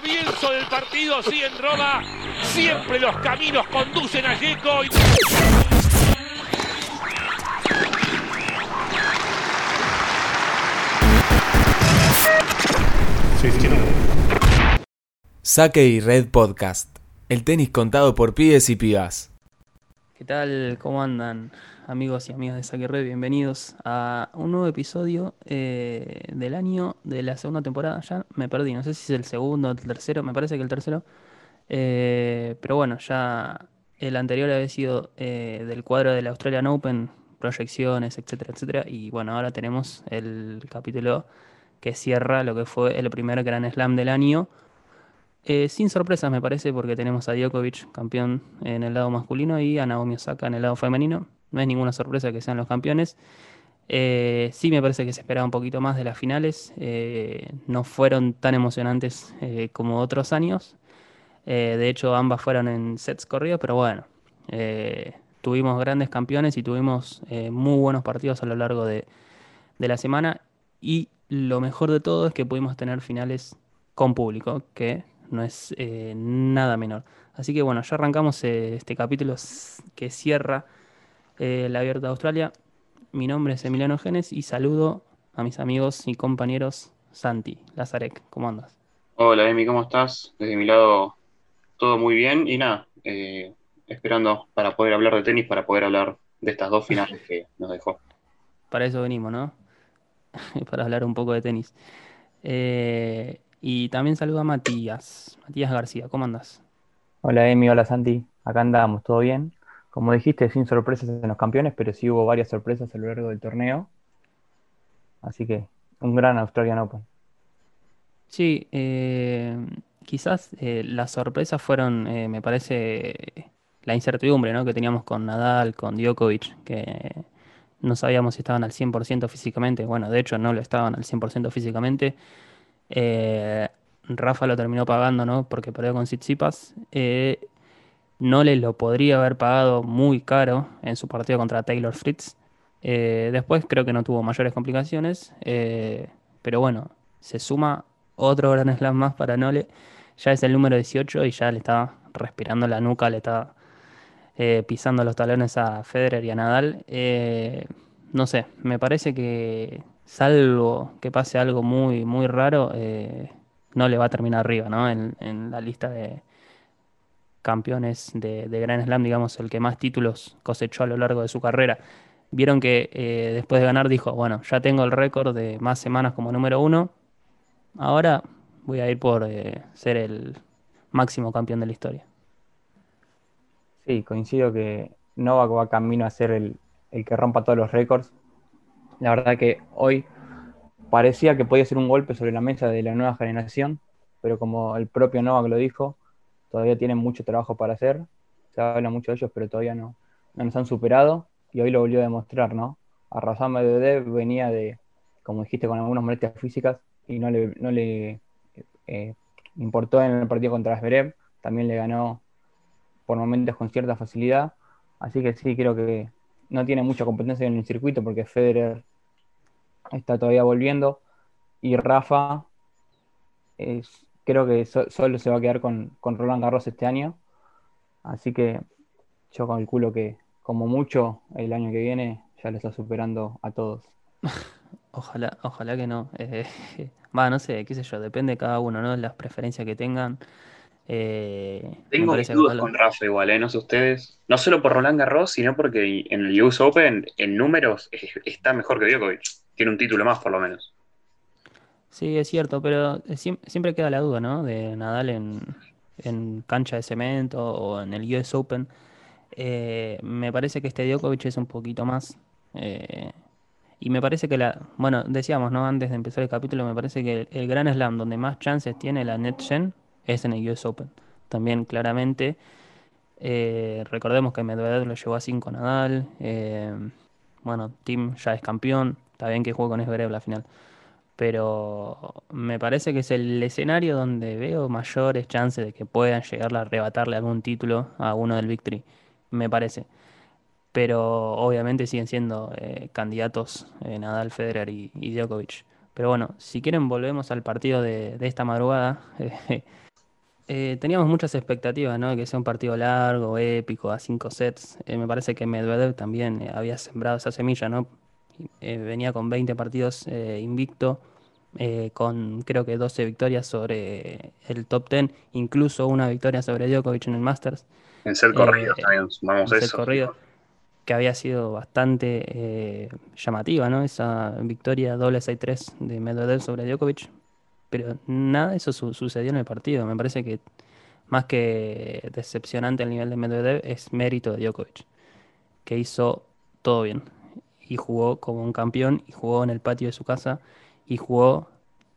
comienzo del partido, sí, en Roma. Siempre los caminos conducen a Yeco. Y... Saque y Red Podcast. El tenis contado por pibes y pibas. ¿Qué tal? ¿Cómo andan? Amigos y amigas de Saque bienvenidos a un nuevo episodio eh, del año de la segunda temporada. Ya me perdí, no sé si es el segundo o el tercero, me parece que el tercero. Eh, pero bueno, ya el anterior había sido eh, del cuadro del Australian Open, proyecciones, etcétera, etcétera. Y bueno, ahora tenemos el capítulo que cierra lo que fue el primer Gran Slam del año. Eh, sin sorpresas me parece porque tenemos a Djokovic campeón en el lado masculino y a Naomi Osaka en el lado femenino. No es ninguna sorpresa que sean los campeones. Eh, sí me parece que se esperaba un poquito más de las finales. Eh, no fueron tan emocionantes como otros años. de hecho ambas fueron en sets corridos, pero bueno. tuvimos grandes campeones y tuvimos muy buenos partidos a lo largo de, de la semana. Y lo mejor de todo es que pudimos tener finales con público, que no es eh, nada menor. Así que bueno, ya arrancamos eh, este capítulo que cierra eh, la Abierta de Australia. Mi nombre es Emiliano Genes y saludo a mis amigos y compañeros Santi, Lazarek. ¿Cómo andas? Hola Emi, ¿cómo estás? Desde mi lado todo muy bien y nada, esperando para poder hablar de tenis, para poder hablar de estas dos finales que nos dejó. Para eso venimos, ¿no? para hablar un poco de tenis. Eh, y también saludo a Matías, Matías García, ¿cómo andas? Hola Emi, hola Santi, acá andamos, ¿todo bien? Como dijiste, sin sorpresas en los campeones, pero sí hubo varias sorpresas a lo largo del torneo. Así que un gran Australian Open. Sí, eh, quizás eh, las sorpresas fueron, me parece, la incertidumbre ¿no? que teníamos con Nadal, con Djokovic, que no sabíamos si estaban al 100% físicamente. Bueno, de hecho no lo estaban al 100% físicamente. Eh, Rafa lo terminó pagando, ¿no? Porque perdió con Tsitsipas. Eh, no le lo podría haber pagado muy caro en su partido contra Taylor Fritz. Eh, después creo que no tuvo mayores complicaciones. pero bueno, se suma otro gran slam más para Nole. Ya es el número 18 y ya le está respirando la nuca, le está eh, pisando los talones a Federer y a Nadal. Eh, no sé, me parece que salvo que pase algo muy, muy raro, eh, no le va a terminar arriba, ¿no? En, la lista de campeones de, de Grand Slam, digamos, el que más títulos cosechó a lo largo de su carrera. Vieron que después de ganar dijo, bueno, ya tengo el récord de más semanas como número uno, ahora voy a ir por ser el máximo campeón de la historia. Sí, coincido que Novak va camino a ser el, que rompa todos los récords. La verdad que hoy parecía que podía ser un golpe sobre la mesa de la nueva generación, pero como el propio Novak lo dijo, todavía tienen mucho trabajo para hacer. Se habla mucho de ellos, pero todavía no, nos han superado y hoy lo volvió a demostrar, ¿no? Arrasán Medvedev venía de, como dijiste, con algunas molestias físicas y no le, no le eh, importó en el partido contra Zverev. También le ganó por momentos con cierta facilidad. Así que sí, creo que no tiene mucha competencia en el circuito porque Federer está todavía volviendo y Rafa es, creo que solo se va a quedar con, Roland Garros este año. Así que yo calculo que como mucho el año que viene ya le está superando a todos. Ojalá, ojalá que no. Eh, va, no sé, qué sé yo, depende de cada uno, ¿no? Las preferencias que tengan. Eh, Tengo mis dudas con Rafa igual, ¿eh? no sé ustedes. No solo por Roland Garros, sino porque en el US Open, en números, está mejor que Djokovic. Tiene un título más, por lo menos. Sí, es cierto, pero siempre queda la duda, ¿no? De Nadal en, cancha de cemento o en el US Open. Eh, me parece que este Djokovic es un poquito más. Eh, y me parece que la. Bueno, decíamos, ¿no? Antes de empezar el capítulo, me parece que el, Gran Slam donde más chances tiene la NetGen es en el US Open. También claramente, eh, recordemos que Medvedev lo llevó a 5 Nadal, eh, bueno, Tim ya es campeón, está bien que juegue con Esberev la final, pero me parece que es el escenario donde veo mayores chances de que puedan llegar a arrebatarle algún título a uno del Victory, me parece. Pero obviamente siguen siendo eh, candidatos Nadal, Federer y, Djokovic. Pero bueno, si quieren volvemos al partido de, esta madrugada. eh, teníamos muchas expectativas, ¿no? Que sea un partido largo, épico, a cinco sets. Eh, me parece que Medvedev también eh, había sembrado esa semilla, ¿no? Venía con 20 partidos invicto, con creo que 12 victorias sobre el top 10, incluso una victoria sobre Djokovic en el Masters. En ser corrido también, sumamos eso. corrido, que había sido bastante llamativa, ¿no? Esa victoria doble 6-3 de Medvedev sobre Djokovic pero nada de eso sucedió en el partido. Me parece que más que decepcionante el nivel de Medvedev es mérito de Djokovic, que hizo todo bien y jugó como un campeón y jugó en el patio de su casa y jugó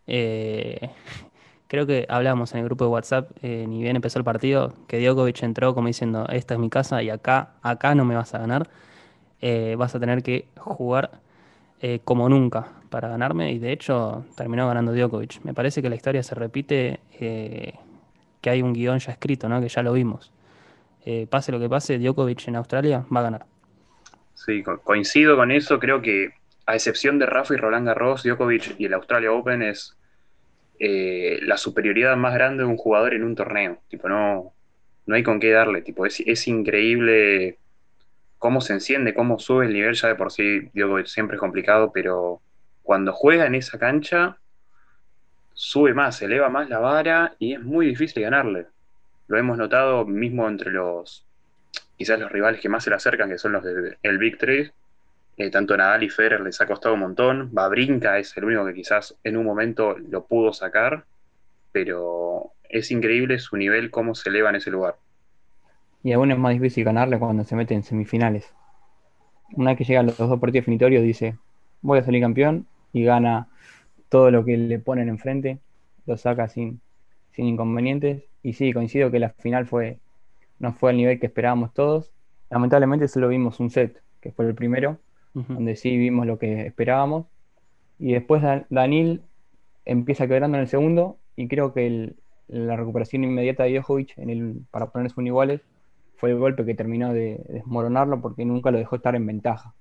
eh, creo que hablamos en el grupo de WhatsApp, eh, ni bien empezó el partido, que Djokovic entró como diciendo, esta es mi casa y acá, acá no me vas a ganar, eh, vas a tener que jugar como nunca, para ganarme y de hecho terminó ganando Djokovic. Me parece que la historia se repite, que hay un guion ya escrito, ¿no? que ya lo vimos. Pase lo que pase, Djokovic en Australia va a ganar. Sí, coincido con eso. Creo que a excepción de Rafa y Roland Garros, Djokovic y el Australia Open es eh, la superioridad más grande de un jugador en un torneo. Tipo, no, no hay con qué darle. Tipo, es, es increíble cómo se enciende, cómo sube el nivel ya de por sí. Djokovic siempre es complicado, pero cuando juega en esa cancha, sube más, eleva más la vara y es muy difícil ganarle. Lo hemos notado mismo entre los, quizás los rivales que más se le acercan, que son los del Big Three. Eh, tanto Nadal y Federer les ha costado un montón. Babrinka es el único que quizás en un momento lo pudo sacar, pero es increíble su nivel, cómo se eleva en ese lugar. Y aún es más difícil ganarle cuando se mete en semifinales. Una vez que llegan los dos partidos definitorios, dice: Voy a salir campeón y gana todo lo que le ponen enfrente, lo saca sin, sin inconvenientes. Y sí, coincido que la final fue, no fue al nivel que esperábamos todos. Lamentablemente solo vimos un set, que fue el primero, donde sí vimos lo que esperábamos. Y después Danil empieza quebrando en el segundo y creo que la recuperación inmediata de Jojovic en el, para ponerse un iguales fue el golpe que terminó de desmoronarlo porque nunca lo dejó estar en ventaja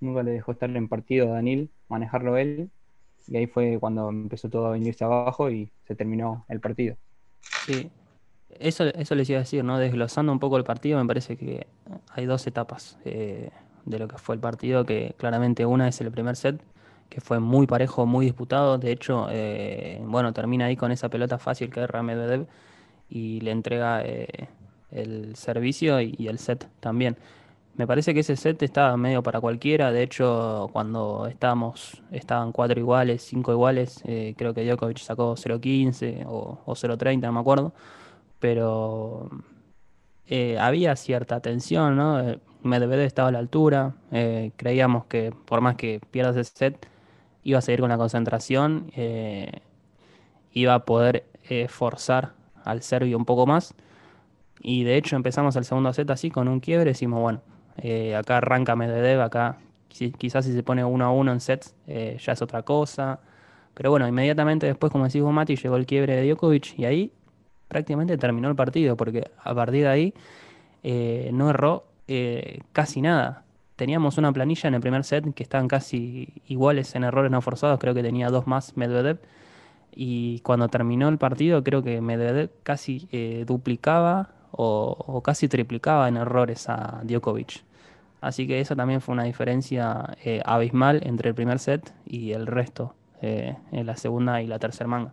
nunca le dejó estar en partido a Danil, manejarlo él, y ahí fue cuando empezó todo a venirse abajo y se terminó el partido. Sí, eso, eso les iba a decir, ¿no? Desglosando un poco el partido, me parece que hay dos etapas eh, de lo que fue el partido, que claramente una es el primer set, que fue muy parejo, muy disputado, de hecho, eh, bueno, termina ahí con esa pelota fácil que es Medvedev y le entrega eh, el servicio y el set también. Me parece que ese set estaba medio para cualquiera. De hecho, cuando estábamos, estaban cuatro iguales, cinco iguales. Creo que Djokovic sacó 0.15 o, o 0.30, no me acuerdo. Pero eh, había cierta tensión, ¿no? Eh, Medvedev estaba a la altura. creíamos que por más que pierdas ese set, iba a seguir con la concentración. iba a poder forzar al serbio un poco más. Y de hecho empezamos el segundo set así con un quiebre. Decimos, bueno, eh, acá arranca Medvedev, acá quizás si se pone uno a uno en sets eh, ya es otra cosa. Pero bueno, inmediatamente después, como decís vos, Mati, llegó el quiebre de Djokovic y ahí prácticamente terminó el partido, porque a partir de ahí eh, no erró casi nada. Teníamos una planilla en el primer set que estaban casi iguales en errores no forzados, creo que tenía dos más Medvedev. Y cuando terminó el partido, creo que Medvedev casi duplicaba o, o, casi triplicaba en errores a Djokovic. Así que esa también fue una diferencia eh, abismal entre el primer set y el resto eh, en la segunda y la tercera manga.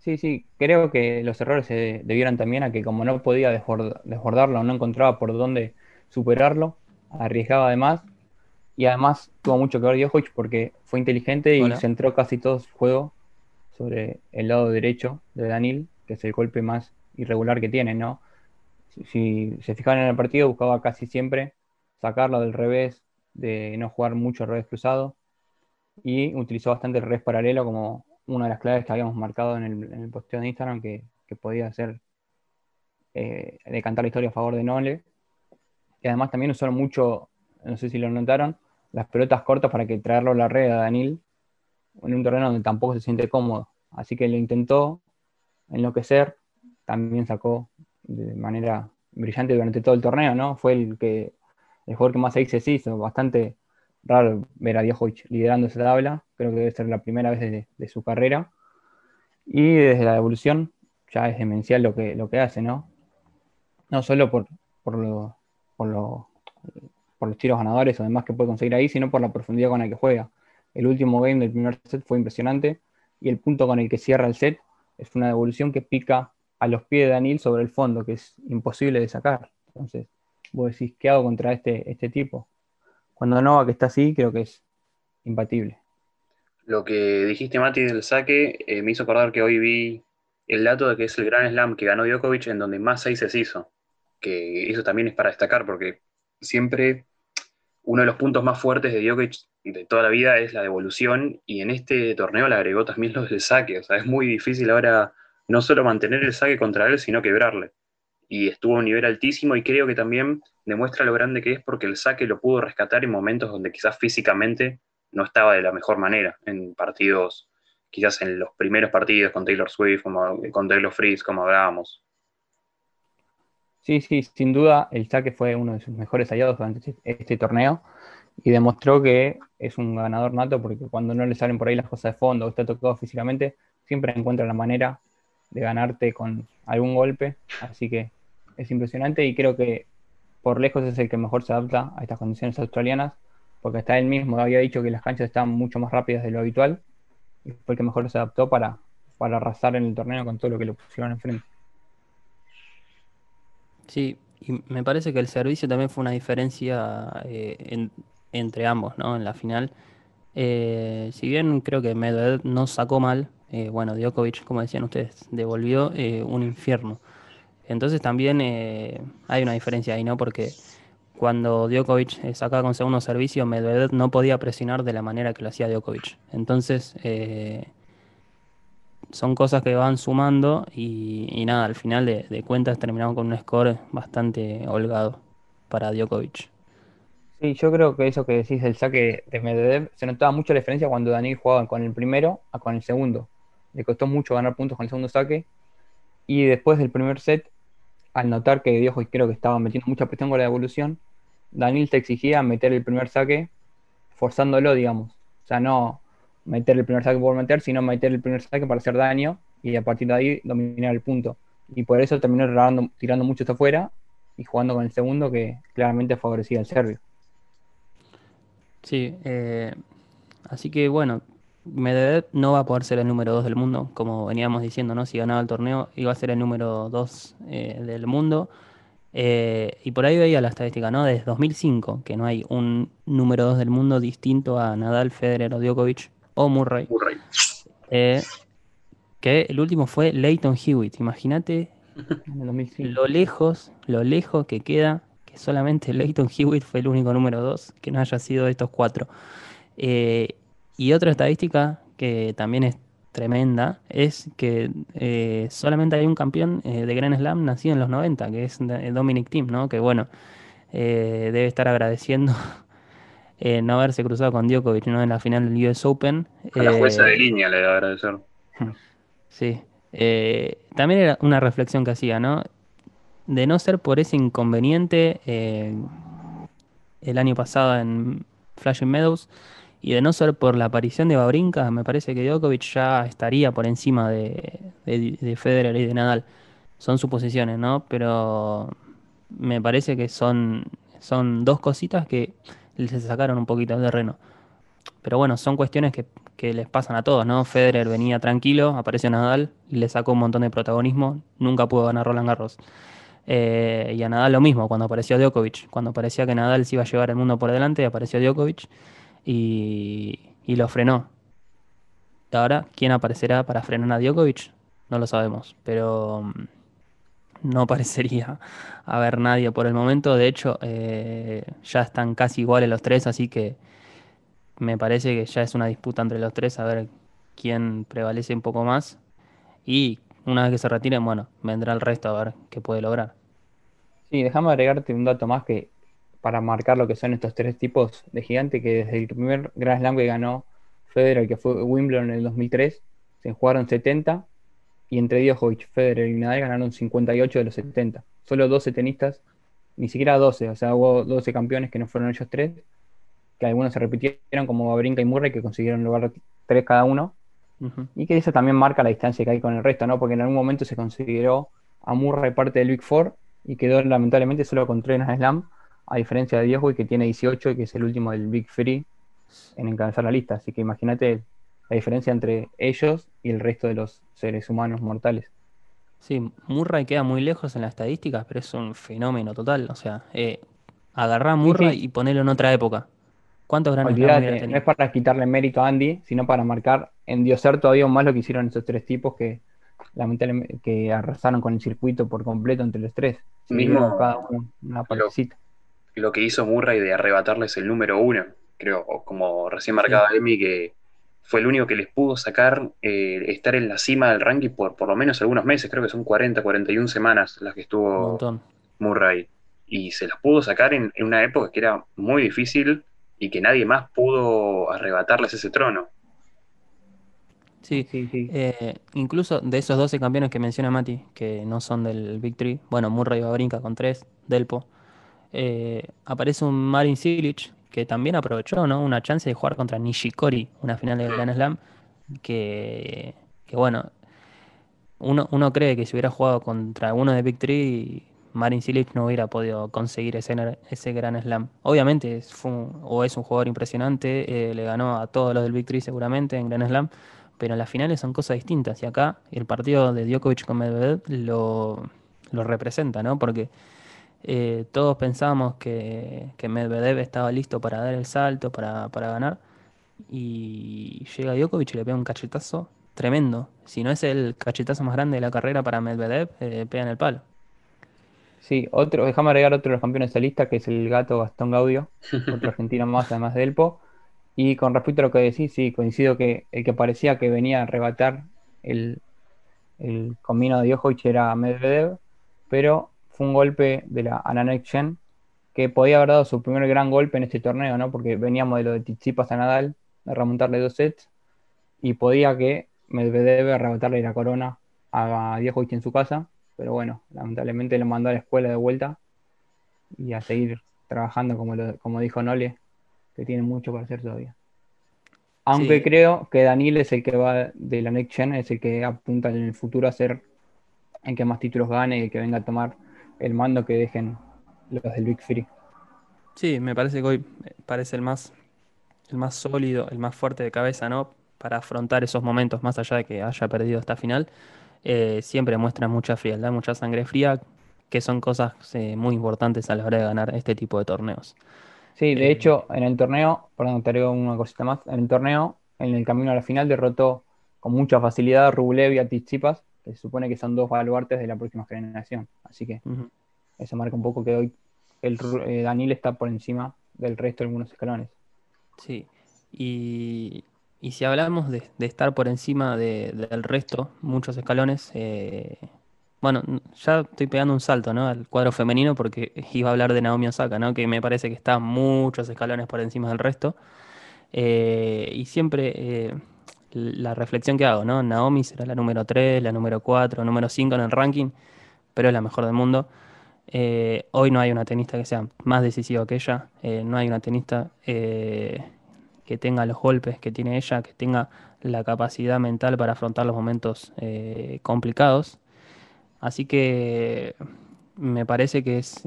Sí, sí, creo que los errores se debieron también a que como no podía desbordarlo, no encontraba por dónde superarlo, arriesgaba además y además tuvo mucho que ver Djokovic porque fue inteligente y centró casi todo su juego sobre el lado derecho de Danil, que es el golpe más irregular que tiene, ¿no? si, se fijaban en el partido, buscaba casi siempre sacarlo del revés, de no jugar mucho revés cruzado, y utilizó bastante el revés paralelo como una de las claves que habíamos marcado en el, posteo de Instagram, que, podía ser eh, decantar la historia a favor de Nole. Y además también usaron mucho, no sé si lo notaron, las pelotas cortas para que traerlo a la red a Danil en un terreno donde tampoco se siente cómodo. Así que lo intentó enloquecer, también sacó de manera brillante durante todo el torneo, ¿no? Fue el que el jugador que más se hizo, bastante raro ver a Djokovic liderando esa tabla, creo que debe ser la primera vez de, su carrera. Y desde la evolución, ya es demencial lo que, lo que hace, ¿no? No solo por, por, lo, por, lo, por los tiros ganadores o demás que puede conseguir ahí, sino por la profundidad con la que juega. El último game del primer set fue impresionante y el punto con el que cierra el set es una devolución que pica a los pies de Daniel sobre el fondo, que es imposible de sacar. Entonces, vos decís, ¿qué hago contra este, este tipo? Cuando Nova que está así, creo que es imbatible. Lo que dijiste, Mati, del saque, eh, me hizo acordar que hoy vi el dato de que es el Gran Slam que ganó Djokovic en donde más se hizo. Que eso también es para destacar, porque siempre uno de los puntos más fuertes de Djokovic de toda la vida es la devolución, y en este torneo le agregó también lo del saque. O sea, es muy difícil ahora no solo mantener el saque contra él, sino quebrarle. Y estuvo a un nivel altísimo, y creo que también demuestra lo grande que es porque el saque lo pudo rescatar en momentos donde quizás físicamente no estaba de la mejor manera, en partidos, quizás en los primeros partidos con Taylor Swift, con Taylor Fritz, como hablábamos. Sí, sí, sin duda el saque fue uno de sus mejores aliados durante este, este torneo y demostró que es un ganador nato porque cuando no le salen por ahí las cosas de fondo o está tocado físicamente, siempre encuentra la manera de ganarte con algún golpe. Así que es impresionante y creo que por lejos es el que mejor se adapta a estas condiciones australianas, porque hasta él mismo había dicho que las canchas estaban mucho más rápidas de lo habitual y fue el que mejor se adaptó para, para arrasar en el torneo con todo lo que le pusieron enfrente. Sí, y me parece que el servicio también fue una diferencia eh, entre ambos, ¿no? En la final. Eh, si bien creo que Medvedev no sacó mal, eh, bueno, Djokovic, como decían ustedes, devolvió un infierno. Entonces también hay una diferencia ahí, ¿no? Porque cuando Djokovic sacaba con segundo servicio, Medvedev no podía presionar de la manera que lo hacía Djokovic. Entonces, son cosas que van sumando y, nada, al final de, cuentas terminamos con un score bastante holgado para Djokovic. Sí, yo creo que eso que decís del saque de Medvedev, se notaba mucho la diferencia cuando Daniel jugaba con el primero a con el segundo. Le costó mucho ganar puntos con el segundo saque. Y después del primer set, al notar que Djokovic creo que estaba metiendo mucha presión con la devolución, Daniel te exigía meter el primer saque forzándolo, digamos. O sea, no, meter el primer saque por meter, sino meter el primer saque para hacer daño y a partir de ahí dominar el punto. Y por eso terminó tirando, mucho hasta afuera y jugando con el segundo que claramente favorecía al serbio. Sí, eh, así que bueno, Medvedev no va a poder ser el número 2 del mundo, como veníamos diciendo, ¿no? Si ganaba el torneo iba a ser el número 2 eh, del mundo. Eh, y por ahí veía la estadística, ¿no? Desde 2005, que no hay un número 2 del mundo distinto a Nadal, Federer o Djokovic o Murray. Eh, que el último fue Leighton Hewitt. Imagínate lo lejos, lo lejos que queda que solamente Leighton Hewitt fue el único número 2 que no haya sido de estos cuatro. Eh, y otra estadística que también es tremenda es que eh, solamente hay un campeón de Grand Slam nacido en los 90, que es Dominic Thiem, ¿no? Que bueno, debe estar agradeciendo eh, no haberse cruzado con Djokovic ¿no? en la final del US Open. A la jueza de eh, línea le debe agradecer. Sí. Eh, también era una reflexión que hacía, ¿no? De no ser por ese inconveniente el año pasado en Flashing Meadows y de no ser por la aparición de Babrinka, me parece que Djokovic ya estaría por encima de, de Federer y de Nadal. Son suposiciones, ¿no? Pero me parece que son, son dos cositas que se sacaron un poquito de terreno. Pero bueno, son cuestiones que, les pasan a todos, ¿no? Federer venía tranquilo, apareció Nadal y le sacó un montón de protagonismo, nunca pudo ganar Roland Garros. Eh, y a Nadal lo mismo, cuando apareció Djokovic, cuando parecía que Nadal se iba a llevar el mundo por delante, apareció Djokovic y, y lo frenó. ahora, ¿quién aparecerá para frenar a Djokovic? No lo sabemos, pero mm, no parecería haber nadie por el momento. De hecho, eh, ya están casi iguales los tres, así que me parece que ya es una disputa entre los tres a ver quién prevalece un poco más. Y una vez que se retiren, bueno, vendrá el resto a ver qué puede lograr. Sí, déjame agregarte un dato más que para marcar lo que son estos tres tipos de gigante, que desde el primer Grand Slam que ganó Federer, que fue Wimbledon en el 2003, se jugaron 70 y entre Djokovic, Federer y Nadal ganaron 58 de los 70. Solo 12 tenistas, ni siquiera 12, o sea, hubo 12 campeones que no fueron ellos tres, que algunos se repitieron como Babrinka y Murray que consiguieron lograr tres cada uno. Y que eso también marca la distancia que hay con el resto, ¿no? Porque en algún momento se consideró a Murray parte del Big Four y quedó lamentablemente solo con tres Grand Slam, a diferencia de Djokovic que tiene 18 y que es el último del Big Three en encabezar la lista. Así que imagínate la diferencia entre ellos y el resto de los seres humanos mortales. Sí, Murray queda muy lejos en las estadísticas, pero es un fenómeno total. O sea, eh, agarrá a Murray sí. y ponelo en otra época. ¿Cuántos grandes no es para quitarle mérito a Andy, sino para marcar, endiosar todavía más lo que hicieron esos tres tipos que lamentablemente que arrasaron con el circuito por completo entre los tres. Mismo- cada uno una partecita. Lo que hizo Murray de arrebatarles el número uno, creo, como recién marcaba Emi, que fue el único que les pudo sacar eh, estar en la cima del ranking por por lo menos algunos meses, creo que son 40, 41 semanas las que estuvo. Murray. Y se las pudo sacar en, en una época que era muy difícil y que nadie más pudo arrebatarles ese trono. Sí, Sí, sí. Eh, incluso de esos 12 campeones que menciona Mati, que no son del Big Three, bueno, Murray va brinca con 3, Delpo, eh, aparece un Marin Cilic que también aprovechó, ¿no? Una chance de jugar contra Nishikori, una final de Grand Slam, que, que bueno, uno, uno cree que si hubiera jugado contra uno de Big Three, Marin Cilic no hubiera podido conseguir ese, ese Grand Slam. Obviamente fue o es un jugador impresionante, eh, le ganó a todos los del Big Three seguramente en Grand Slam, pero las finales son cosas distintas y acá el partido de Djokovic con Medvedev lo, lo representa, ¿no? Porque eh, todos pensábamos que, que Medvedev estaba listo para dar el salto, para, para ganar, y llega Djokovic y le pega un cachetazo tremendo. Si no es el cachetazo más grande de la carrera para Medvedev, eh, pega en el palo. Sí, otro, déjame agregar otro de los campeones de lista, que es el gato Gastón Gaudio, otro argentino más, además de Elpo. Y con respecto a lo que decís, sí, coincido que el que parecía que venía a arrebatar el, el combino de Djokovic era Medvedev, pero fue un golpe de la Ananek Chen que podía haber dado su primer gran golpe en este torneo, ¿no? Porque veníamos de lo de Tsitsipas a Nadal, de remontarle dos sets, y podía que Medvedev arrebatarle la corona a Djokovic en su casa, pero bueno, lamentablemente lo mandó a la escuela de vuelta y a seguir trabajando, como, lo- como dijo Nole, que tiene mucho para hacer todavía. Aunque Sí. creo que Daniel es el que va de la Next Gen, es el que apunta en el futuro a ser el que más títulos gane y el que venga a tomar el mando que dejen los del Big Three. Sí, me parece que hoy eh, parece el más, el más sólido, el más fuerte de cabeza, ¿no? Para afrontar esos momentos, más allá de que haya perdido esta final. Eh, siempre muestra mucha frialdad, mucha sangre fría, que son cosas eh, muy importantes a la hora de ganar este tipo de torneos. Sí, de Eh, hecho, en el torneo, perdón, te agrego una cosita más. En el torneo, en el camino a la final, derrotó con mucha facilidad a Rublev y a Tsitsipas, que se supone que son dos baluartes de la próxima generación. Así que eso marca un poco que hoy el eh, Daniel está por encima del resto de algunos escalones. Sí, y, y si hablamos de, de estar por encima de- del resto, muchos escalones, eh, bueno, ya estoy pegando un salto, ¿no? Al cuadro femenino porque iba a hablar de Naomi Osaka, ¿no? Que me parece que está muchos escalones por encima del resto. Eh, y siempre la reflexión que hago, ¿no? Naomi será la número 3, la número 4, número 5 en el ranking, pero es la mejor del mundo. Eh, hoy no hay una tenista que sea más decisiva que ella, eh, no hay una tenista eh, que tenga los golpes que tiene ella, que tenga la capacidad mental para afrontar los momentos complicados. Así que me parece que es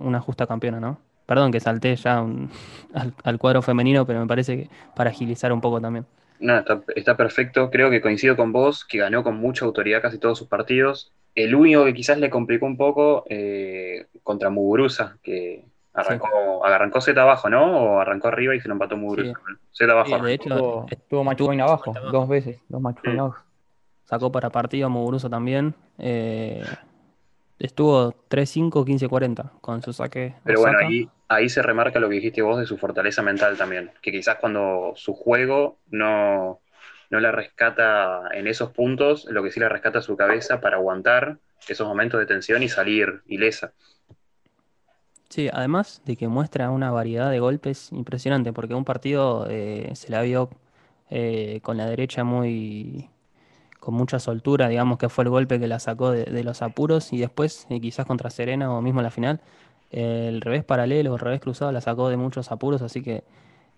una justa campeona, ¿no? Perdón que salté ya al, al cuadro femenino, pero me parece que para agilizar un poco también. No, está, está perfecto. Creo que coincido con vos, que ganó con mucha autoridad casi todos sus partidos. El único que quizás le complicó un poco eh, contra Muguruza, que arrancó, arrancó Z abajo, ¿no? O arrancó arriba y se lo empató Muguruza. Z abajo. Sí, de hecho, estuvo match abajo, dos veces, dos Mm. abajo. sacó para partido a Muguruza también. eh, estuvo 3-5, 15-40 con su saque. Pero bueno, ahí, ahí se remarca lo que dijiste vos de su fortaleza mental también, que quizás cuando su juego no, no la rescata en esos puntos, lo que sí la rescata es su cabeza para aguantar esos momentos de tensión y salir ilesa. Sí, además de que muestra una variedad de golpes impresionante, porque un partido eh, se la vio eh, con la derecha muy con mucha soltura, digamos que fue el golpe que la sacó de, de los apuros y después eh, quizás contra Serena o mismo en la final, el revés paralelo o el revés cruzado la sacó de muchos apuros, así que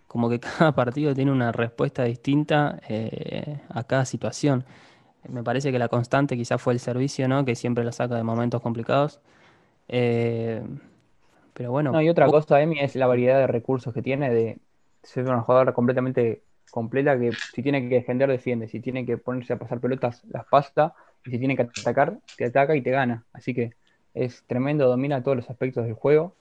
como que cada partido tiene una respuesta distinta eh, a cada situación. Me parece que la constante quizás fue el servicio, ¿no? Que siempre lo saca de momentos complicados. Eh, pero bueno. No, y otra cosa, Emi, es la variedad de recursos que tiene de ser una jugadora completamente completa que si tiene que defender, defiende. Si tiene que ponerse a pasar pelotas, las pasa. Y si tiene que atacar, te ataca y te gana. Así que es tremendo, domina todos los aspectos del juego.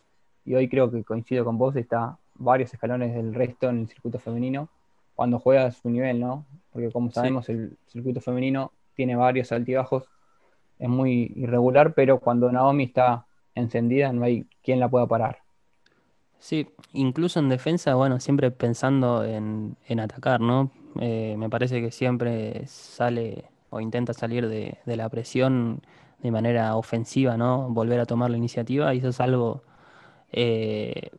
Y hoy creo que coincido con vos, está varios escalones del resto en el circuito femenino. Cuando juega a su nivel, ¿no? Porque como sabemos, el circuito femenino tiene varios altibajos. Es muy irregular, pero cuando Naomi está encendida, no hay quien la pueda parar. Sí, incluso en defensa, bueno, siempre pensando en, atacar, ¿no? Eh, me parece que siempre sale o intenta salir de, la presión de manera ofensiva, ¿no? Volver a tomar la iniciativa y eso es algo eh,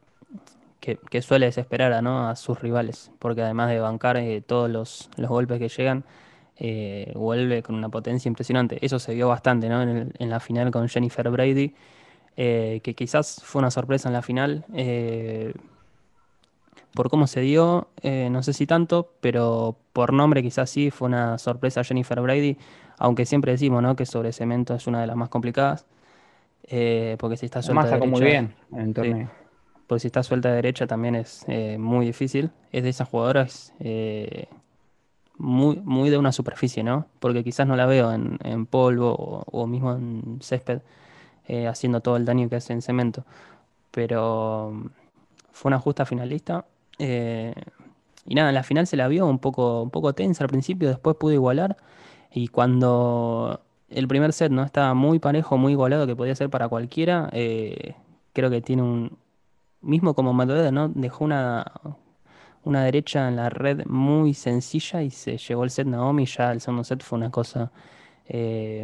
que, suele desesperar a, ¿no? a sus rivales, porque además de bancar eh, todos los, golpes que llegan, vuelve con una potencia impresionante. Eso se vio bastante, ¿no? En, en la final con Jennifer Brady eh, que quizás fue una sorpresa en la final. Eh, por cómo se dio, eh, no sé si tanto, pero por nombre quizás sí fue una sorpresa Jennifer Brady, aunque siempre decimos ¿no? que sobre cemento es una de las más complicadas, porque si está suelta de derecha, muy bien en torneo. porque si está suelta de derecha también es muy difícil. Es de esas jugadoras muy, muy de una superficie, ¿no? Porque quizás no la veo en, polvo o mismo en césped. Eh, haciendo todo el daño que hace en cemento. Pero mm, fue una justa finalista. Eh, y nada, en la final se la vio un poco, un poco tensa al principio, después pudo igualar. Y cuando el primer set no estaba muy parejo, muy igualado, que podía ser para cualquiera, eh, creo que tiene un. Mismo como Medvedev, ¿no? Dejó una, una derecha en la red muy sencilla y se llevó el set Naomi. Ya el segundo set fue una cosa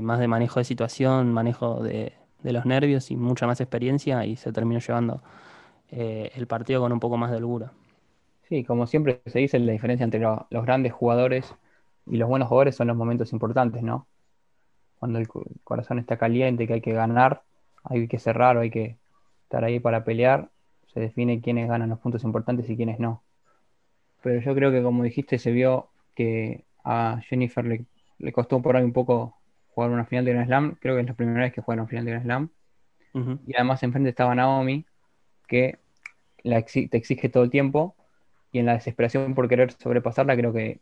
más de manejo de situación, manejo de, de los nervios y mucha más experiencia y se terminó llevando eh, el partido con un poco más de holgura. Sí, como siempre se dice, la diferencia entre los grandes jugadores y los buenos jugadores son los momentos importantes, ¿no? Cuando el corazón está caliente, que hay que ganar, hay que cerrar hay que estar ahí para pelear, se define quiénes ganan los puntos importantes y quiénes no. Pero yo creo que como dijiste, se vio que a Jennifer le, le costó por ahí un poco jugar una final de Grand Slam. Creo que es la primera vez que juegan una final de Grand Slam. Y además enfrente estaba Naomi, que la te exige todo el tiempo. Y en la desesperación por querer sobrepasarla, creo que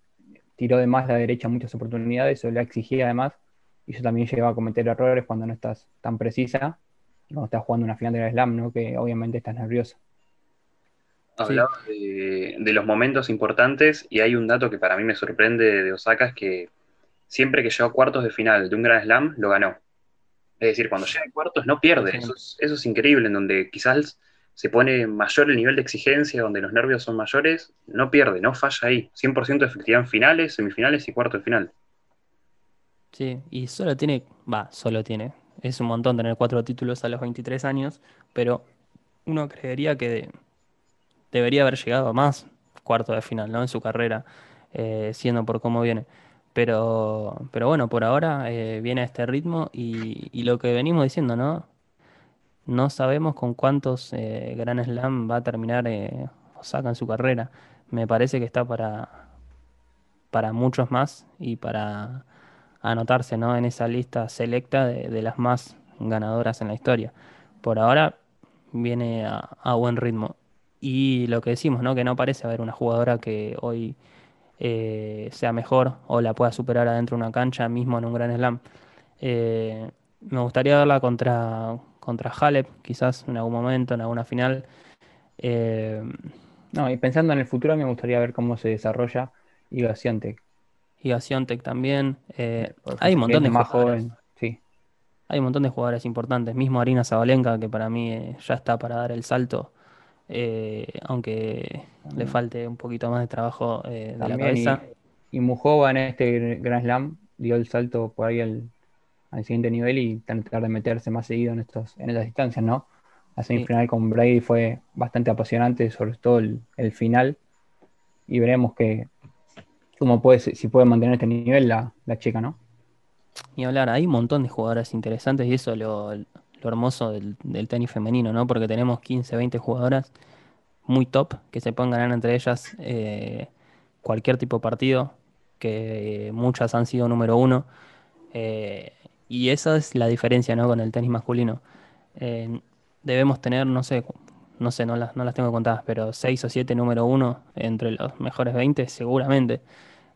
tiró de más la derecha muchas oportunidades, o la exigía además. Y eso también lleva a cometer errores cuando no estás tan precisa. Cuando estás jugando una final de Grand Slam, ¿no? que obviamente estás nervioso. Hablaba de, de, los momentos importantes y hay un dato que para mí me sorprende de Osaka, es que siempre que llegó a cuartos de final de un Grand Slam, lo ganó. Es decir, cuando llega a cuartos no pierde. Eso es, increíble, en donde quizás se pone mayor el nivel de exigencia, donde los nervios son mayores, no pierde, no falla ahí. 100% de efectividad en finales, semifinales y cuartos de final. Sí, y solo tiene, va, solo tiene. Es un montón tener cuatro títulos a los 23 años, pero uno creería que debería haber llegado a más cuartos de final, ¿no? En su carrera, eh, siendo por cómo viene. Pero, pero bueno, por ahora eh, viene a este ritmo y, lo que venimos diciendo, ¿no? No sabemos con cuántos eh, Grand Slam va a terminar eh, Osaka en su carrera. Me parece que está para, para muchos más y para anotarse ¿no? en esa lista selecta de, las más ganadoras en la historia. Por ahora viene a, a, buen ritmo. Y lo que decimos, ¿no? que no parece haber una jugadora que hoy eh, sea mejor o la pueda superar adentro de una cancha, mismo en un gran slam. Eh, me gustaría verla contra, contra Halep, quizás en algún momento, en alguna final. Eh, no, y pensando en el futuro, me gustaría ver cómo se desarrolla Iga Swiatek. Iga también. hay un montón de más joven, sí. Hay un montón de jugadores importantes, mismo Arina Zabalenka, que para mí ya está para dar el salto eh, aunque le falte un poquito más de trabajo eh, de la cabeza. Y, Mujova en este Grand Slam dio el salto por ahí al, siguiente nivel y tratar de meterse más seguido en estos en estas distancias, ¿no? La semifinal con Brady fue bastante apasionante, sobre todo el, final. Y veremos que cómo puede, si puede mantener este nivel la, la chica, ¿no? Y hablar, hay un montón de jugadoras interesantes y eso lo, hermoso del, tenis femenino, ¿no? Porque tenemos 15, 20 jugadoras muy top, que se pueden ganar entre ellas eh, cualquier tipo de partido, que muchas han sido número uno. eh, y esa es la diferencia, ¿no? con el tenis masculino. Eh, debemos tener, no sé, no sé, no las, no las tengo contadas, pero 6 o 7 número uno entre los mejores 20 seguramente.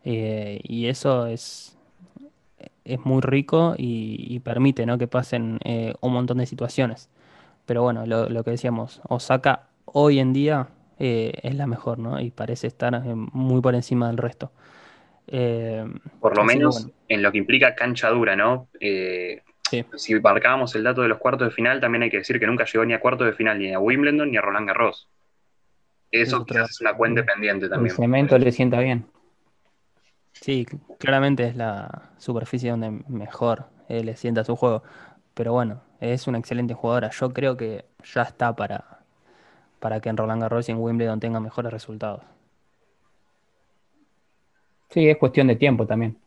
Y eso es, es muy rico y, y permite, ¿no? que pasen eh, un montón de situaciones. Pero bueno, lo, lo que decíamos, Osaka hoy en día eh, es la mejor, ¿no? Y parece estar eh, muy por encima del resto. Eh, Por lo menos bueno, en lo que implica cancha dura, ¿no? Sí, si marcábamos el dato de los cuartos de final, también hay que decir que nunca llegó ni a cuartos de final, ni a Wimbledon, ni a Roland Garros. es Eso otro quizás es una cuenta pendiente El también. cemento le sienta bien. Sí, cl- claramente es la superficie donde mejor eh, le sienta su juego. Pero bueno, es una excelente jugadora. Yo creo que ya está para, para que en Roland Garros y en Wimbledon tenga mejores resultados. Sí, es cuestión de tiempo también.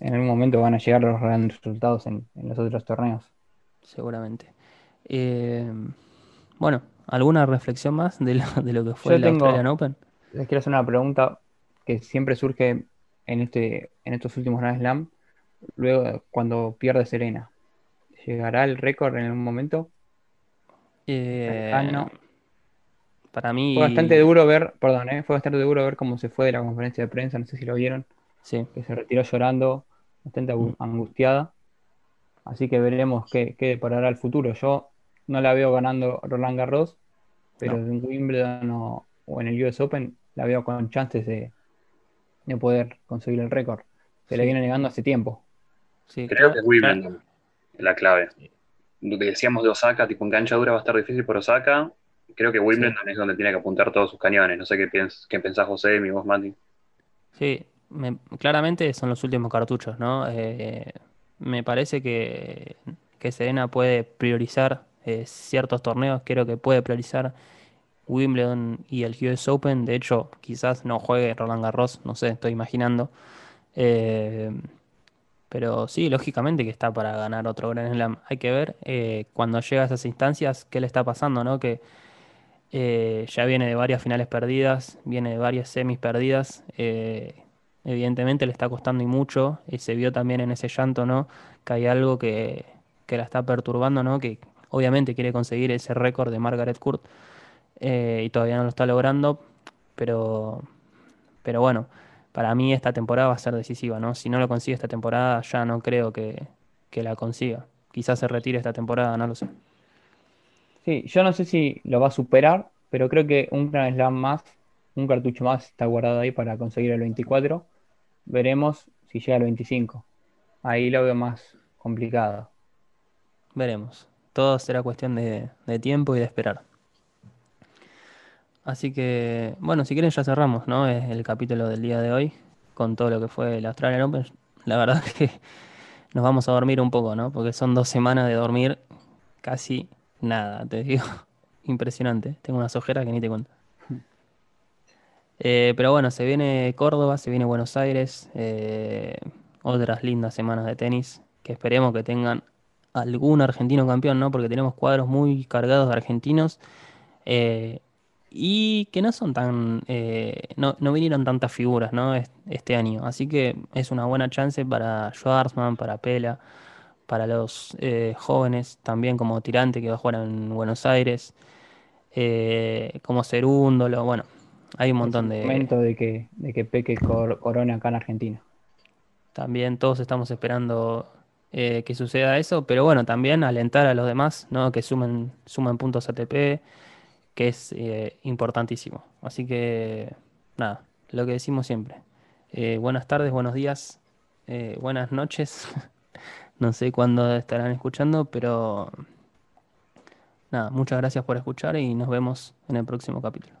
En algún momento van a llegar los grandes resultados en, en los otros torneos. seguramente. Eh, bueno, ¿alguna reflexión más de lo, de lo que fue Yo el tengo- Australian Open? Les quiero hacer una pregunta que siempre surge en este, en estos últimos Grand Slam, luego cuando pierde Serena. ¿Llegará el récord en algún momento? Eh, Cercano. para mí, Fue bastante duro ver, perdón, eh, fue bastante duro ver cómo se fue de la conferencia de prensa, no sé si lo vieron, sí, que se retiró llorando, bastante angu- angustiada. Así que veremos qué, qué deparará el futuro. Yo no la veo ganando Roland Garros, pero No. en Wimbledon o, o en el US Open la veo con chances de, de poder conseguir el récord. Se le viene negando hace tiempo. sí, Creo que es Wimbledon la clave. Lo que decíamos de Osaka, tipo en cancha dura va a estar difícil por Osaka. Creo que Wimbledon es donde tiene que apuntar todos sus cañones. No sé qué, piens qué pensás, José, mi vos, Mati. Sí, me- claramente son los últimos cartuchos, ¿no? Eh, me parece que, que Serena puede priorizar eh, ciertos torneos, creo que puede priorizar Wimbledon y el US Open, de hecho, quizás no juegue Roland Garros, no sé, estoy imaginando. Eh, pero sí, lógicamente que está para ganar otro Grand Slam. Hay que ver eh, cuando llega a esas instancias qué le está pasando, ¿no? Que eh, ya viene de varias finales perdidas, viene de varias semis perdidas. evidentemente le está costando y mucho. Y se vio también en ese llanto, ¿no? Que hay algo que, que la está perturbando, ¿no? Que obviamente quiere conseguir ese récord de Margaret Court eh, y todavía no lo está logrando. Pero, pero bueno, para mí esta temporada va a ser decisiva, ¿no? Si no lo consigue esta temporada, ya no creo que, que la consiga. Quizás se retire esta temporada, no lo sé. Sí, yo no sé si lo va a superar, pero creo que un Grand Slam más, un cartucho más está guardado ahí para conseguir el 24. Veremos si llega al 25. Ahí lo veo más complicado. Veremos. Todo será cuestión de, de tiempo y de esperar. Así que, bueno, si quieren ya cerramos, ¿no? Es el capítulo del día de hoy con todo lo que fue el Australian Open. La verdad es que nos vamos a dormir un poco, ¿no? Porque son dos semanas de dormir casi nada, te digo. Impresionante. Tengo unas ojeras que ni te cuento. Eh, pero bueno, se viene Córdoba, se viene Buenos Aires, eh, otras lindas semanas de tenis que esperemos que tengan algún argentino campeón, ¿no? Porque tenemos cuadros muy cargados de argentinos eh, y que no son tan, eh, no, no vinieron tantas figuras, ¿no? Es- Este año. Así que es una buena chance para Schwarzman, para Pela, para los eh, jóvenes también como Tirante que va a jugar en Buenos Aires, eh, como Cerúndolo, bueno, hay un montón de... momento de que, de que peque cor- corona acá en Argentina. También todos estamos esperando eh, que suceda eso, pero bueno, también alentar a los demás, ¿no? Que sumen, sumen puntos ATP, que es eh, importantísimo. Así que, nada, lo que decimos siempre. Eh, buenas tardes, buenos días, eh, buenas noches. No sé cuándo estarán escuchando, pero nada, muchas gracias por escuchar y nos vemos en el próximo capítulo.